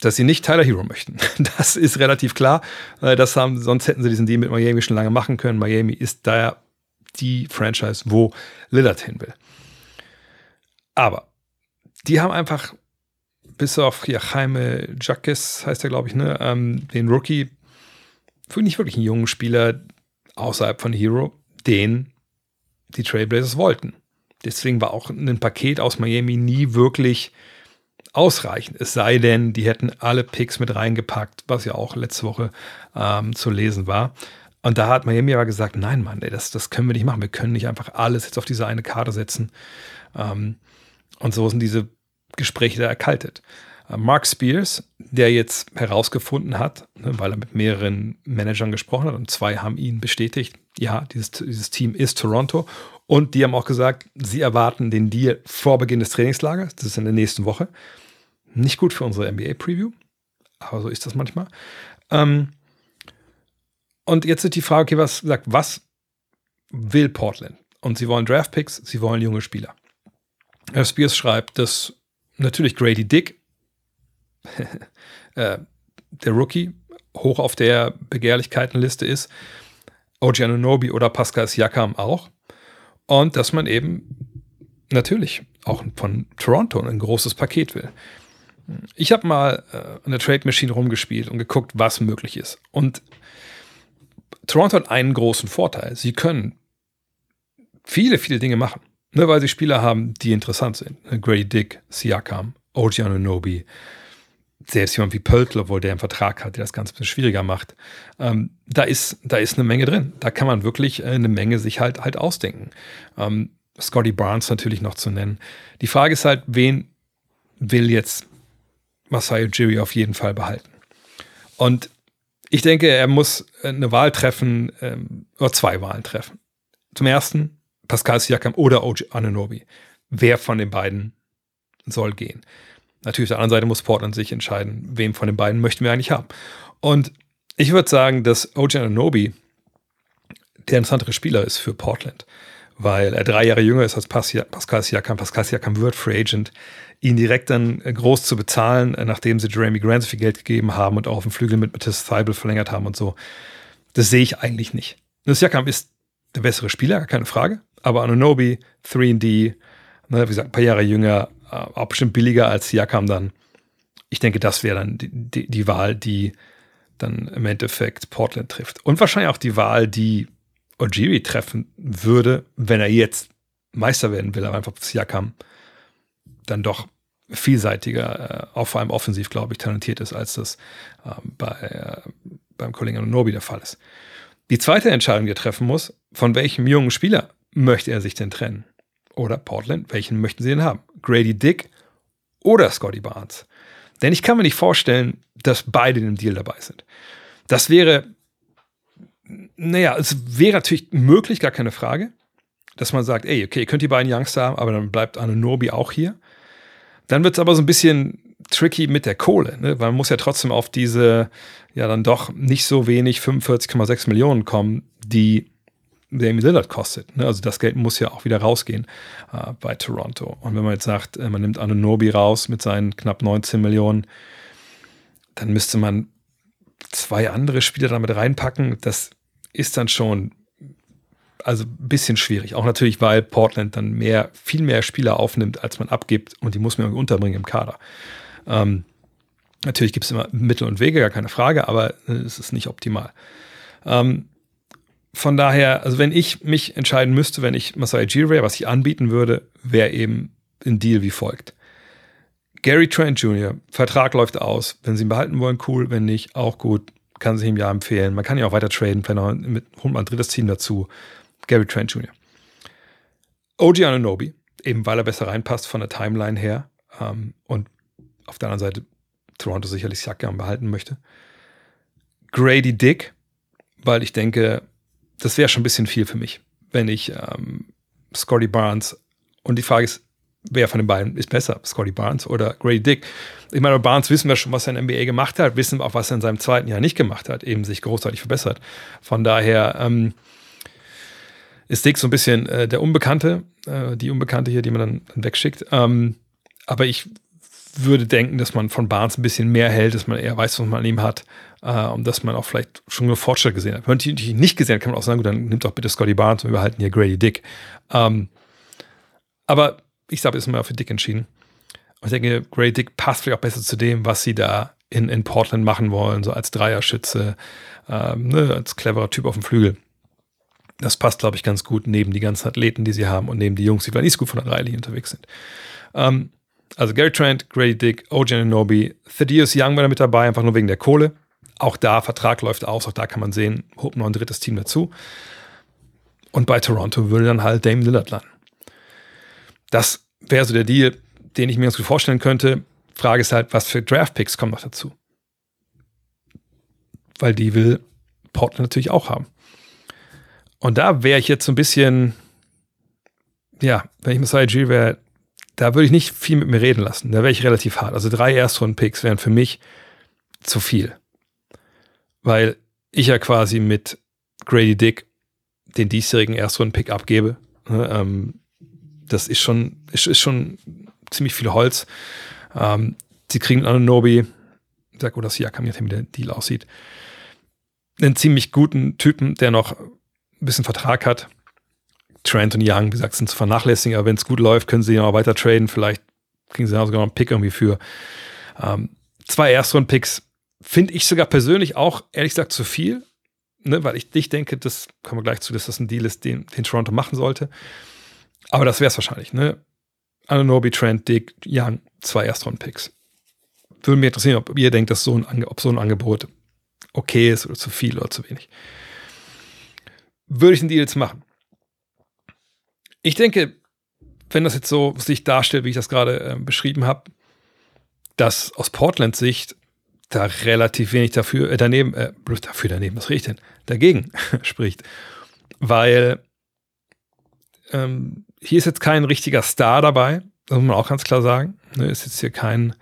dass sie nicht Tyler Hero möchten. Das ist relativ klar. Äh, das haben, sonst hätten sie diesen Deal mit Miami schon lange machen können. Miami ist da die Franchise, wo Lillard hin will. Aber die haben einfach, bis auf hier Jaime Jacques, heißt er, glaube ich, ne, ähm, den Rookie, für nicht wirklich einen jungen Spieler außerhalb von Hero, den die Trailblazers wollten. Deswegen war auch ein Paket aus Miami nie wirklich ausreichend. Es sei denn, die hätten alle Picks mit reingepackt, was ja auch letzte Woche ähm, zu lesen war. Und da hat Miami aber gesagt, nein, Mann, ey, das, das können wir nicht machen. Wir können nicht einfach alles jetzt auf diese eine Karte setzen. Ähm, und so sind diese Gespräche da erkaltet. Äh, Mark Spears, der jetzt herausgefunden hat, ne, weil er mit mehreren Managern gesprochen hat und zwei haben ihn bestätigt, ja, dieses, dieses Team ist Toronto. Und die haben auch gesagt, sie erwarten den Deal vor Beginn des Trainingslagers. Das ist in der nächsten Woche. Nicht gut für unsere NBA-Preview, aber so ist das manchmal. Ähm, und jetzt ist die Frage, okay, was sagt, was will Portland? Und sie wollen Draftpicks, sie wollen junge Spieler. Herr Spears schreibt, dass natürlich Grady Dick, äh, der Rookie, hoch auf der Begehrlichkeitenliste ist, OG Anunobi oder Pascal Siakam auch. Und dass man eben natürlich auch von Toronto ein großes Paket will. Ich habe mal äh, der Trade Machine rumgespielt und geguckt, was möglich ist. Und Toronto hat einen großen Vorteil. Sie können viele, viele Dinge machen. Ne, weil sie Spieler haben, die interessant sind. Grady Dick, Siakam, OG Anunobi, selbst jemand wie Pöltl, obwohl der einen Vertrag hat, der das Ganze ein bisschen schwieriger macht. Ähm, da, ist, da ist eine Menge drin. Da kann man wirklich äh, eine Menge sich halt, halt ausdenken. Ähm, Scotty Barnes natürlich noch zu nennen. Die Frage ist halt, wen will jetzt Masai Ujiri auf jeden Fall behalten? Und ich denke, er muss eine Wahl treffen, ähm, oder zwei Wahlen treffen. Zum ersten Pascal Siakam oder OG Ananobi. Wer von den beiden soll gehen? Natürlich auf der anderen Seite muss Portland sich entscheiden, wem von den beiden möchten wir eigentlich haben. Und ich würde sagen, dass OG Ananobi der interessantere Spieler ist für Portland, weil er drei Jahre jünger ist als Pascal Siakam. Pascal Siakam wird Free Agent ihn direkt dann äh, groß zu bezahlen, äh, nachdem sie Jeremy Grant so viel Geld gegeben haben und auch auf dem Flügel mit Matthias Theibel verlängert haben und so. Das sehe ich eigentlich nicht. Das Jakam ist der bessere Spieler, keine Frage. Aber Anunobi, 3D, ne, wie gesagt, ein paar Jahre jünger, auch bestimmt billiger als Siakam dann. Ich denke, das wäre dann die, die, die, Wahl, die dann im Endeffekt Portland trifft. Und wahrscheinlich auch die Wahl, die Ojiri treffen würde, wenn er jetzt Meister werden will, aber einfach Siakam dann doch vielseitiger, äh, auch vor allem offensiv, glaube ich, talentiert ist, als das äh, bei, äh, beim Kollegen Nobi der Fall ist. Die zweite Entscheidung, die er treffen muss, von welchem jungen Spieler möchte er sich denn trennen? Oder Portland, welchen möchten sie denn haben? Grady Dick oder Scotty Barnes? Denn ich kann mir nicht vorstellen, dass beide in dem Deal dabei sind. Das wäre, naja, es wäre natürlich möglich, gar keine Frage, dass man sagt, ey, okay, ihr könnt die beiden Youngster haben, aber dann bleibt Anunobi auch hier. Dann wird es aber so ein bisschen tricky mit der Kohle, ne? weil man muss ja trotzdem auf diese, ja dann doch nicht so wenig 45,6 Millionen kommen, die Damian Lillard kostet. Ne? Also das Geld muss ja auch wieder rausgehen äh, bei Toronto. Und wenn man jetzt sagt, äh, man nimmt Anunobi raus mit seinen knapp 19 Millionen, dann müsste man zwei andere Spieler damit reinpacken. Das ist dann schon also ein bisschen schwierig. Auch natürlich, weil Portland dann mehr, viel mehr Spieler aufnimmt, als man abgibt und die muss man unterbringen im Kader. Ähm, Natürlich gibt es immer Mittel und Wege, gar keine Frage, aber äh, es ist nicht optimal. Ähm, von daher, also wenn ich mich entscheiden müsste, wenn ich Masai Ujiri was ich anbieten würde, wäre eben ein Deal wie folgt. Gary Trent Jr., Vertrag läuft aus. Wenn sie ihn behalten wollen, cool. Wenn nicht, auch gut. Kann sich im Jahr empfehlen. Man kann ja auch weiter traden. Vielleicht mit, holt man ein drittes Team dazu. Gary Trent Jr. OG Ananobi, eben weil er besser reinpasst von der Timeline her. Ähm, und auf der anderen Seite Toronto sicherlich Siakam behalten möchte. Grady Dick, weil ich denke, das wäre schon ein bisschen viel für mich, wenn ich ähm, Scotty Barnes und die Frage ist, wer von den beiden ist besser, Scotty Barnes oder Grady Dick? Ich meine, Barnes wissen wir schon, was er in NBA gemacht hat, wissen auch, was er in seinem zweiten Jahr nicht gemacht hat, eben sich großartig verbessert. Von daher ähm, ist Dick so ein bisschen äh, der Unbekannte, äh, die Unbekannte hier, die man dann, dann wegschickt. Ähm, aber ich würde denken, dass man von Barnes ein bisschen mehr hält, dass man eher weiß, was man an ihm hat äh, und dass man auch vielleicht schon Fortschritt gesehen hat. Wenn man die nicht gesehen hat, kann man auch sagen, gut, dann nimmt doch bitte Scotty Barnes und wir behalten hier Grady Dick. Ähm, aber ich habe jetzt mal für Dick entschieden. Und ich denke, Grady Dick passt vielleicht auch besser zu dem, was sie da in, in Portland machen wollen, so als Dreierschütze, ähm, ne, als cleverer Typ auf dem Flügel. Das passt, glaube ich, ganz gut neben die ganzen Athleten, die sie haben und neben die Jungs, die vielleicht nicht so gut von der Dreilinie unterwegs sind. Ähm, also Gary Trent, Grady Dick, OJ Anobi, Thaddeus Young war da mit dabei, einfach nur wegen der Kohle. Auch da, Vertrag läuft aus, auch da kann man sehen, holt noch ein drittes Team dazu. Und bei Toronto würde dann halt Dame Lillard landen. Das wäre so der Deal, den ich mir ganz gut vorstellen könnte. Frage ist halt, was für Draft-Picks kommen noch dazu? Weil die will Portland natürlich auch haben. Und da wäre ich jetzt so ein bisschen, ja, wenn ich Messiah G wäre, da würde ich nicht viel mit mir reden lassen. Da wäre ich relativ hart. Also drei Erstrunden-Picks wären für mich zu viel. Weil ich ja quasi mit Grady Dick den diesjährigen Erstrunden-Pick abgebe. Ne, ähm, das ist schon, ist, ist schon ziemlich viel Holz. Ähm, sie kriegen Ananobi, sag oder Siakam, je nachdem wie der Deal aussieht, einen ziemlich guten Typen, der noch ein bisschen Vertrag hat. Trent und Young, wie gesagt, sind zu vernachlässigen, aber wenn es gut läuft, können sie ja auch weiter traden. Vielleicht kriegen sie sogar noch einen Pick irgendwie für. Ähm, zwei Erstrunden-Picks finde ich sogar persönlich auch, ehrlich gesagt, zu viel. Ne, weil ich, ich denke, das kommen wir gleich zu, dass das ein Deal ist, den, den Toronto machen sollte. Aber das wäre es wahrscheinlich, ne? Ananobi, Trent, Dick, Young, zwei Erstrunden-Picks. Würde mich interessieren, ob ihr denkt, dass so ein, ob so ein Angebot okay ist oder zu viel oder zu wenig. Würde ich den Deal jetzt machen? Ich denke, wenn das jetzt so sich darstellt, wie ich das gerade äh, beschrieben habe, dass aus Portlands Sicht da relativ wenig dafür, äh, daneben, äh, dafür daneben, was rede ich denn? Dagegen spricht. Weil ähm, hier ist jetzt kein richtiger Star dabei, das muss man auch ganz klar sagen. Ne, ist jetzt hier kein,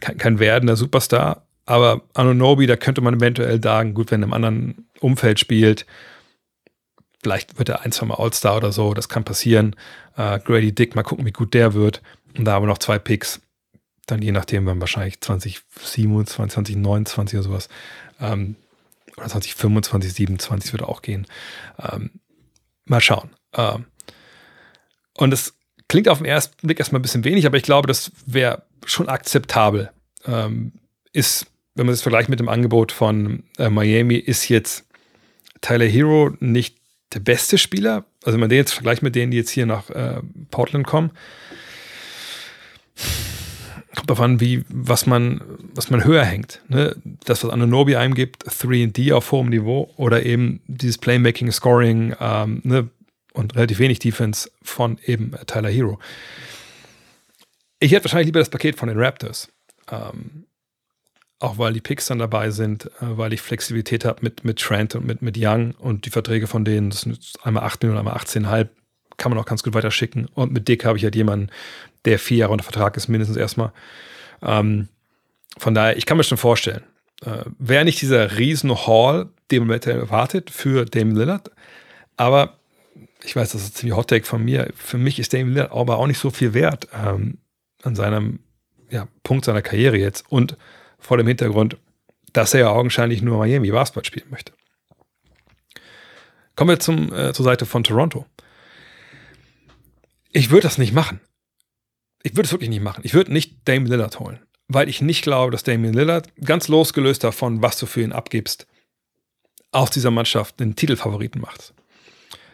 kein, kein werdender Superstar. Aber Anunobi, da könnte man eventuell sagen, gut, wenn er im anderen Umfeld spielt, vielleicht wird er ein, zwei Mal All-Star oder so, das kann passieren. Äh, Grady Dick, mal gucken, wie gut der wird. Und da haben wir noch zwei Picks. Dann je nachdem, dann wahrscheinlich 2027, 2029 oder sowas. Ähm, oder 2025, 27 würde auch gehen. Ähm, mal schauen. Ähm, und es klingt auf den ersten Blick erstmal ein bisschen wenig, aber ich glaube, das wäre schon akzeptabel. Ähm, ist, wenn man es vergleicht mit dem Angebot von äh, Miami, ist jetzt Tyler Hero nicht der beste Spieler. Also wenn man den jetzt vergleicht mit denen, die jetzt hier nach äh, Portland kommen, kommt darauf an, wie, was man, was man höher hängt. Ne? Das, was Ananobi einem gibt, 3D auf hohem Niveau oder eben dieses Playmaking, Scoring, ähm, ne? und relativ wenig Defense von eben Tyler Hero. Ich hätte wahrscheinlich lieber das Paket von den Raptors. Ähm, auch weil die Picks dann dabei sind, äh, weil ich Flexibilität habe mit, mit Trent und mit, mit Young und die Verträge von denen, das sind einmal 8 Millionen, einmal 18,5, kann man auch ganz gut weiterschicken. Und mit Dick habe ich halt jemanden, der vier Jahre unter Vertrag ist, mindestens erstmal. Ähm, von daher, ich kann mir schon vorstellen, äh, wäre nicht dieser riesen Hall, den man erwartet für Damon Lillard, aber ich weiß, das ist ziemlich Hot Take von mir. Für mich ist Damon Lillard aber auch nicht so viel wert ähm, an seinem ja, Punkt seiner Karriere jetzt und vor dem Hintergrund, dass er ja augenscheinlich nur Miami Basketball spielen möchte. Kommen wir zum, äh, zur Seite von Toronto. Ich würde das nicht machen. Ich würde es wirklich nicht machen. Ich würde nicht Dame Lillard holen, weil ich nicht glaube, dass Damian Lillard, ganz losgelöst davon, was du für ihn abgibst, aus dieser Mannschaft den Titelfavoriten macht.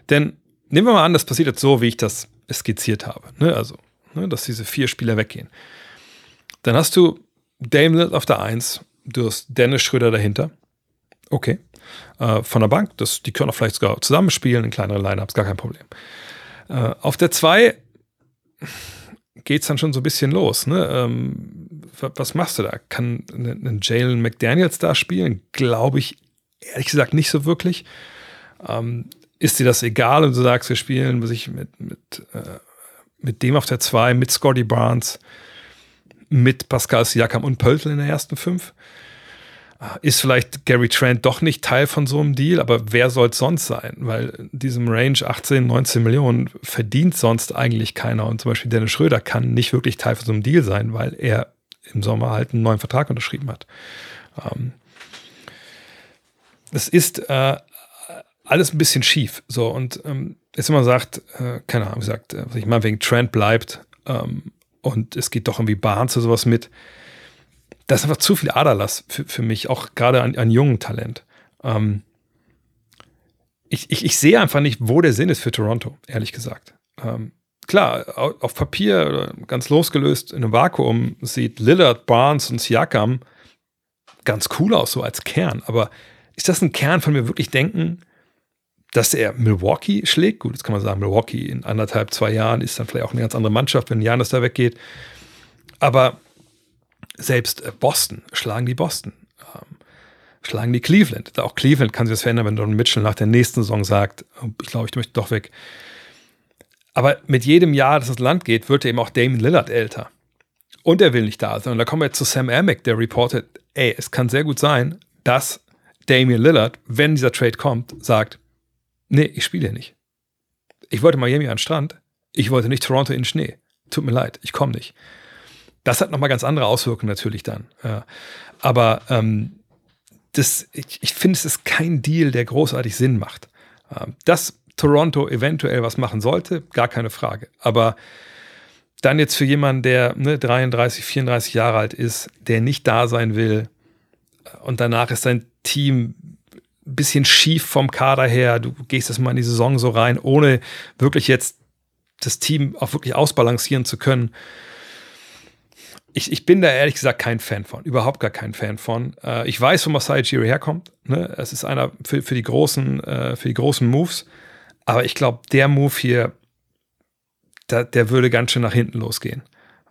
Denn nehmen wir mal an, das passiert jetzt so, wie ich das skizziert habe. Ne? Also, ne, dass diese vier Spieler weggehen. Dann hast du Damian Lillard auf der Eins, du hast Dennis Schröder dahinter. Okay. Äh, von der Bank, das, die können auch vielleicht sogar zusammenspielen in kleineren Lineups, gar kein Problem. Äh, auf der 2 geht es dann schon so ein bisschen los. Ne? Ähm, was machst du da? Kann ein Jalen McDaniels da spielen? Glaube ich ehrlich gesagt nicht so wirklich. Ähm, ist dir das egal und du sagst, wir spielen sich mit, mit, äh, mit dem auf der 2, mit Scotty Barnes, mit Pascal Siakam und Pöltl in der ersten 5? Ist vielleicht Gary Trent doch nicht Teil von so einem Deal, aber wer soll es sonst sein? Weil in diesem Range 18, 19 Millionen verdient sonst eigentlich keiner. Und zum Beispiel Dennis Schröder kann nicht wirklich Teil von so einem Deal sein, weil er im Sommer halt einen neuen Vertrag unterschrieben hat. Ähm, es ist äh, alles ein bisschen schief. So, und ähm, jetzt immer sagt, äh, keine Ahnung, sagt, äh, ich meine, wegen Trent bleibt ähm, und es geht doch irgendwie Barnes oder sowas mit das ist einfach zu viel Aderlass für, für mich, auch gerade an, an jungen Talent. Ähm, ich, ich, ich sehe einfach nicht, wo der Sinn ist für Toronto, ehrlich gesagt. Ähm, klar, auf Papier, ganz losgelöst, in einem Vakuum sieht Lillard, Barnes und Siakam ganz cool aus, so als Kern. Aber ist das ein Kern, von mir wirklich denken, dass er Milwaukee schlägt? Gut, jetzt kann man sagen, Milwaukee in anderthalb, zwei Jahren ist dann vielleicht auch eine ganz andere Mannschaft, wenn Janis da weggeht. Aber selbst äh, Boston schlagen die Boston. Ähm, schlagen die Cleveland. Auch Cleveland kann sich das verändern, wenn Don Mitchell nach der nächsten Saison sagt, oh, ich glaube, ich möchte doch weg. Aber mit jedem Jahr, dass das Land geht, wird eben auch Damon Lillard älter. Und er will nicht da sein. Und da kommen wir jetzt zu Sam Amick, der reportet, ey, es kann sehr gut sein, dass Damian Lillard, wenn dieser Trade kommt, sagt, nee, ich spiele hier nicht. Ich wollte Miami an den Strand, ich wollte nicht Toronto in den Schnee. Tut mir leid, ich komme nicht. Das hat nochmal ganz andere Auswirkungen natürlich dann. Ja. Aber ähm, das, ich, ich finde, es ist kein Deal, der großartig Sinn macht. Ähm, dass Toronto eventuell was machen sollte, gar keine Frage. Aber dann jetzt für jemanden, der ne, 33, 34 Jahre alt ist, der nicht da sein will und danach ist sein Team ein bisschen schief vom Kader her, du gehst jetzt mal in die Saison so rein, ohne wirklich jetzt das Team auch wirklich ausbalancieren zu können ich, ich bin da ehrlich gesagt kein Fan von, überhaupt gar kein Fan von. Äh, ich weiß, wo Masai Ujiri herkommt. Ne? Es ist einer für, für, die großen, äh, für die großen Moves. Aber ich glaube, der Move hier, da, der würde ganz schön nach hinten losgehen.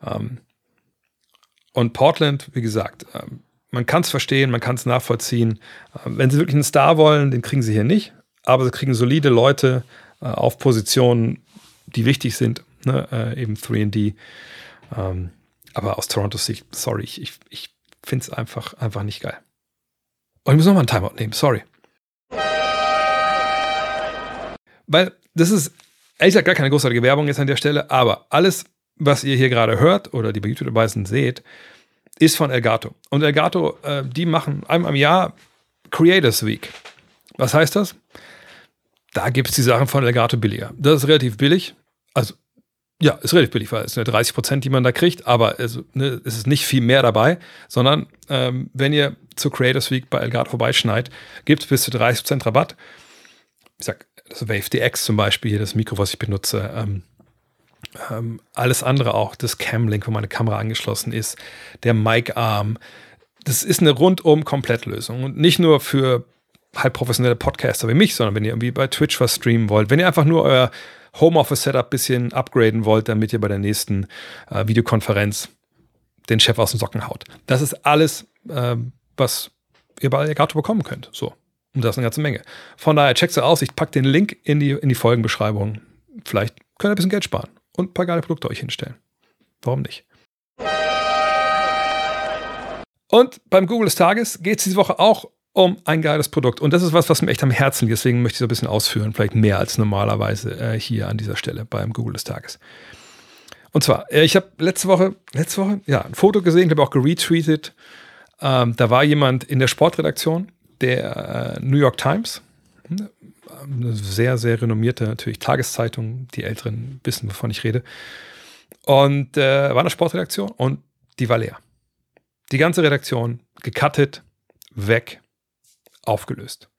Ähm, und Portland, wie gesagt, ähm, man kann es verstehen, man kann es nachvollziehen. Ähm, wenn sie wirklich einen Star wollen, den kriegen sie hier nicht. Aber sie kriegen solide Leute äh, auf Positionen, die wichtig sind, ne? äh, eben 3D. Ähm, aber aus Torontos Sicht, sorry, ich, ich, ich finde es einfach, einfach nicht geil. Und ich muss nochmal einen Timeout nehmen, sorry. Weil das ist ehrlich gesagt gar keine großartige Werbung jetzt an der Stelle, aber alles, was ihr hier gerade hört oder die bei YouTube dabei seht, ist von Elgato. Und Elgato, äh, die machen einmal im Jahr Creators Week. Was heißt das? Da gibt es die Sachen von Elgato billiger. Das ist relativ billig. Ja, ist relativ billig, weil es sind ja 30 Prozent, die man da kriegt, aber es, ne, es ist nicht viel mehr dabei, sondern ähm, wenn ihr zur Creators Week bei Elgato vorbeischneit, gibt es bis zu 30 Prozent Rabatt. Ich sag, das Wave DX zum Beispiel, hier das Mikro, was ich benutze, ähm, ähm, alles andere auch, das Camlink, wo meine Kamera angeschlossen ist, der Mic-Arm, das ist eine rundum Komplettlösung und nicht nur für halb professionelle Podcaster wie mich, sondern wenn ihr irgendwie bei Twitch was streamen wollt, wenn ihr einfach nur euer Homeoffice-Setup ein bisschen upgraden wollt, damit ihr bei der nächsten äh, Videokonferenz den Chef aus den Socken haut. Das ist alles, äh, was ihr bei Elgato bekommen könnt. So. Und das ist eine ganze Menge. Von daher checkt es aus. Ich packe den Link in die, in die Folgenbeschreibung. Vielleicht könnt ihr ein bisschen Geld sparen und ein paar geile Produkte euch hinstellen. Warum nicht? Und beim Google des Tages geht es diese Woche auch um ein geiles Produkt. Und das ist was, was mir echt am Herzen liegt. Deswegen möchte ich so ein bisschen ausführen, vielleicht mehr als normalerweise äh, hier an dieser Stelle beim Google des Tages. Und zwar, äh, ich habe letzte Woche, letzte Woche, ja, ein Foto gesehen, habe auch geretweetet. Ähm, da war jemand in der Sportredaktion der äh, New York Times, hm, eine sehr, sehr renommierte natürlich Tageszeitung. Die Älteren wissen, wovon ich rede. Und äh, war eine Sportredaktion und die war leer. Die ganze Redaktion gecuttet, weg, aufgelöst.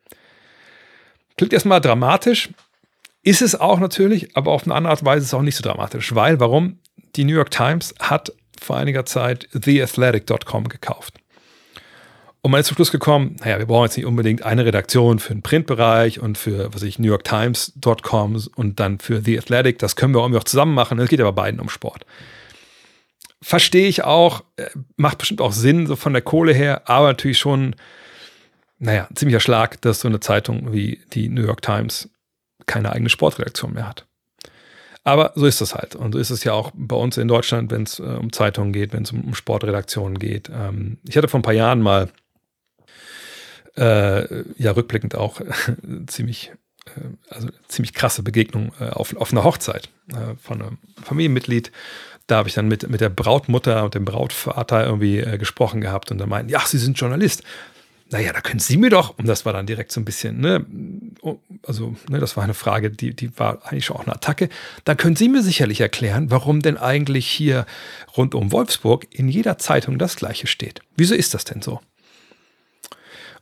Klingt erstmal dramatisch, ist es auch natürlich, aber auf eine andere Art und Weise ist es auch nicht so dramatisch, weil warum? Die New York Times hat vor einiger Zeit theathletic.com gekauft. Und man ist zum Schluss gekommen, naja, wir brauchen jetzt nicht unbedingt eine Redaktion für den Printbereich und für, was ich, NewYorkTimes.com und dann für The Athletic. Das können wir irgendwie auch zusammen machen. Es geht aber beiden um Sport. Verstehe ich auch, äh, macht bestimmt auch Sinn, so von der Kohle her, aber natürlich schon, naja, ziemlicher Schlag, dass so eine Zeitung wie die New York Times keine eigene Sportredaktion mehr hat. Aber so ist das halt. Und so ist es ja auch bei uns in Deutschland, wenn es äh, um Zeitungen geht, wenn es um, um, Sportredaktionen geht. Ähm, ich hatte vor ein paar Jahren mal, äh, ja, rückblickend auch ziemlich, äh, also ziemlich krasse Begegnung äh, auf, auf einer Hochzeit äh, von einem Familienmitglied. Da habe ich dann mit, mit der Brautmutter und dem Brautvater irgendwie äh, gesprochen gehabt und dann meinten, ja, Sie sind Journalist naja, da können Sie mir doch, und das war dann direkt so ein bisschen, ne, also, ne, das war eine Frage, die, die war eigentlich schon auch eine Attacke. Da können Sie mir sicherlich erklären, warum denn eigentlich hier rund um Wolfsburg in jeder Zeitung das Gleiche steht. Wieso ist das denn so?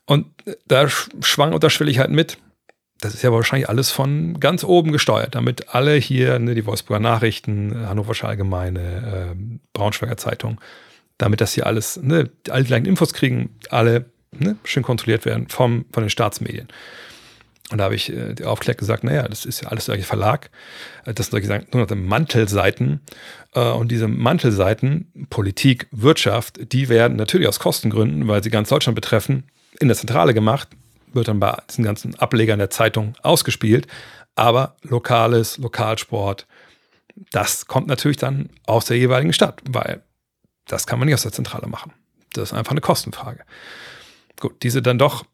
Und da schwang unterschwellig halt mit. Das ist ja wahrscheinlich alles von ganz oben gesteuert, damit alle hier, ne, die Wolfsburger Nachrichten, Hannoversche Allgemeine, äh, Braunschweiger Zeitung, damit das hier alles, ne, alle die gleichen Infos kriegen, alle ne, schön kontrolliert werden vom, von den Staatsmedien. Und da habe ich äh, Aufklärung gesagt, naja, das ist ja alles der Verlag. Äh, das sind gesagt, sogenannte Mantelseiten. Äh, und diese Mantelseiten, Politik, Wirtschaft, die werden natürlich aus Kostengründen, weil sie ganz Deutschland betreffen, in der Zentrale gemacht, wird dann bei diesen ganzen Ablegern der Zeitung ausgespielt. Aber Lokales, Lokalsport, das kommt natürlich dann aus der jeweiligen Stadt, weil das kann man nicht aus der Zentrale machen. Das ist einfach eine Kostenfrage. Gut, diese dann doch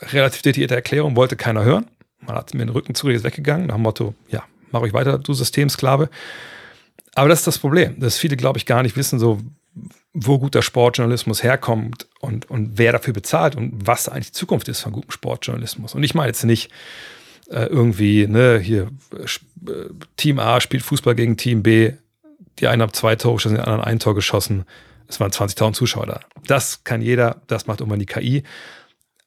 relativ detaillierte Erklärung wollte keiner hören. Man hat mir den Rücken zu, ist weggegangen, nach dem Motto, ja, mach euch weiter, du Systemsklave. Aber das ist das Problem, dass viele, glaube ich, gar nicht wissen, so, wo guter Sportjournalismus herkommt und, und wer dafür bezahlt und was eigentlich die Zukunft ist von gutem Sportjournalismus. Und ich meine jetzt nicht äh, irgendwie, ne, hier, äh, Team A spielt Fußball gegen Team B, die einen haben zwei Tore geschossen, die anderen ein Tor geschossen es waren 20.000 Zuschauer da. Das kann jeder, das macht irgendwann die KI.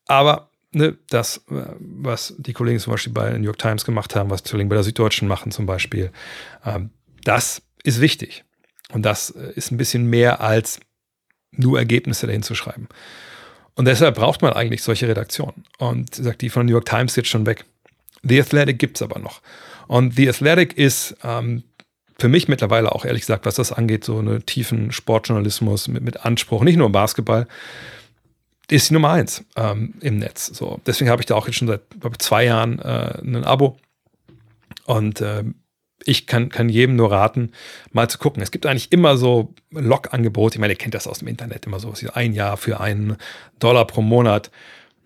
Aber ne, das, äh, was die Kollegen zum Beispiel bei New York Times gemacht haben, was die Kollegen bei der Süddeutschen machen zum Beispiel, ähm, das ist wichtig. Und das äh, ist ein bisschen mehr als nur Ergebnisse dahin zu schreiben. Und deshalb braucht man eigentlich solche Redaktionen. Und sagt die von New York Times jetzt schon weg. The Athletic gibt es aber noch. Und The Athletic ist ähm, für mich mittlerweile auch ehrlich gesagt, was das angeht, so einen tiefen Sportjournalismus mit, mit Anspruch, nicht nur Basketball, ist die Nummer eins ähm, im Netz. So, deswegen habe ich da auch jetzt schon seit zwei Jahren äh, ein Abo. Und äh, ich kann, kann jedem nur raten, mal zu gucken. Es gibt eigentlich immer so Log-Angebote. Ich meine, ihr kennt das aus dem Internet immer so. Ein Jahr für einen Dollar pro Monat.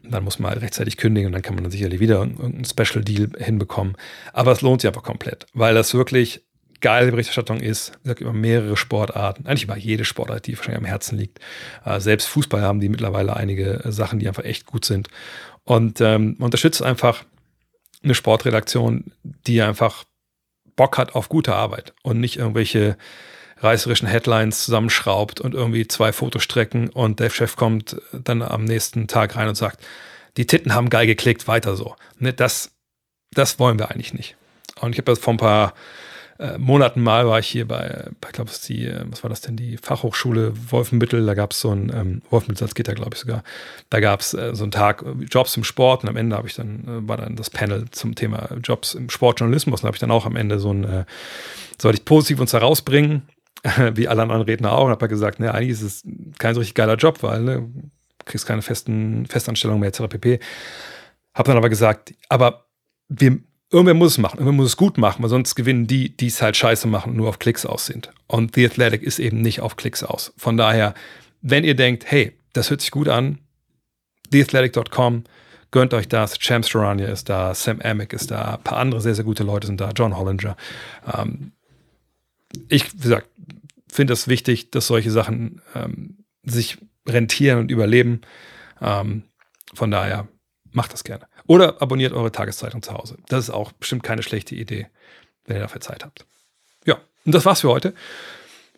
Dann muss man halt rechtzeitig kündigen und dann kann man dann sicherlich wieder irgendeinen Special Deal hinbekommen. Aber es lohnt sich einfach komplett, weil das wirklich geile Berichterstattung ist, wie gesagt, über mehrere Sportarten, eigentlich über jede Sportart, die wahrscheinlich am Herzen liegt. Äh, selbst Fußball haben die mittlerweile einige Sachen, die einfach echt gut sind. Und ähm, unterstützt einfach eine Sportredaktion, die einfach Bock hat auf gute Arbeit und nicht irgendwelche reißerischen Headlines zusammenschraubt und irgendwie zwei Fotostrecken und der Chef kommt dann am nächsten Tag rein und sagt, die Titten haben geil geklickt, weiter so. Ne, das, das wollen wir eigentlich nicht. Und ich habe das vor ein paar äh, Monaten mal war ich hier bei, bei glaube ich, die, äh, was war das denn, die Fachhochschule Wolfenbüttel, da gab es so ein, ähm, Wolfenbüttel Salzgitter, glaube ich sogar, da gab es äh, so einen Tag äh, Jobs im Sport. Und am Ende habe ich dann, äh, war dann das Panel zum Thema Jobs im Sportjournalismus. Und habe ich dann auch am Ende so ein, sollte ich positiv uns herausbringen, wie alle anderen Redner auch, und habe gesagt, ne, eigentlich ist es kein so richtig geiler Job, weil ne, kriegst keine festen Festanstellungen mehr, etc. pp. Habe dann aber gesagt, aber wir irgendwer muss es machen, irgendwer muss es gut machen, weil sonst gewinnen die, die es halt scheiße machen und nur auf Klicks aus sind. Und The Athletic ist eben nicht auf Klicks aus. Von daher, wenn ihr denkt, hey, das hört sich gut an, theathletic.com, gönnt euch das. Champs Charania ist da, Sam Amick ist da, ein paar andere sehr, sehr gute Leute sind da, John Hollinger. Ähm, ich, wie gesagt, finde es wichtig, dass solche Sachen ähm, sich rentieren und überleben. Ähm, von daher, macht das gerne. Oder abonniert eure Tageszeitung zu Hause. Das ist auch bestimmt keine schlechte Idee, wenn ihr dafür Zeit habt. Ja, und das war's für heute.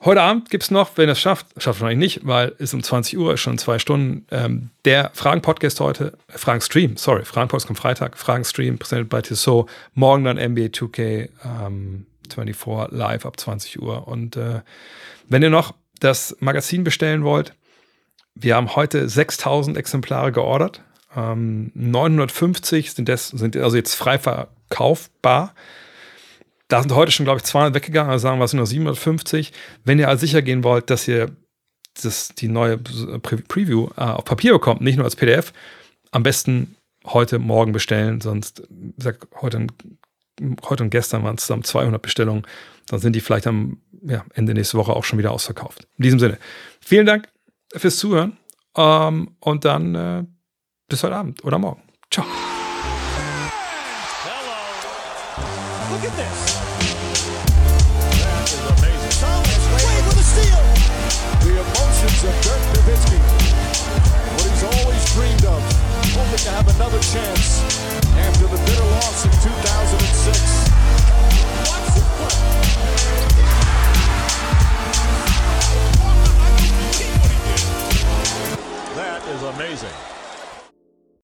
Heute Abend gibt es noch, wenn er es schafft, schafft wahrscheinlich nicht, weil es um 20 Uhr ist, schon zwei Stunden, ähm, der Fragen-Podcast heute, äh, Fragen-Stream, sorry, Fragen-Podcast kommt Freitag, Fragen-Stream, präsentiert bei Tissot, morgen dann NBA 2K ähm, 24 live ab 20 Uhr. Und äh, wenn ihr noch das Magazin bestellen wollt, wir haben heute 6000 Exemplare geordert. Ähm, 950 sind, das, sind also jetzt frei verkaufbar. Da sind heute schon, glaube ich, 200 weggegangen, also sagen wir es nur 750. Wenn ihr also sicher gehen wollt, dass ihr das, die neue Pre Preview äh, auf Papier bekommt, nicht nur als PDF, am besten heute Morgen bestellen, sonst sag heute, heute und gestern waren es zusammen 200 Bestellungen, dann sind die vielleicht am ja, Ende nächste Woche auch schon wieder ausverkauft. In diesem Sinne, vielen Dank fürs Zuhören ähm, und dann äh, bis heute Abend oder morgen. Ciao. Hello. Look at this. That is amazing. Thomas Wade with a steal. The emotions of Dirk Nowitzki. What he's always dreamed of. Hoping to have another chance after the bitter loss in 2006. Watch him play. That is amazing.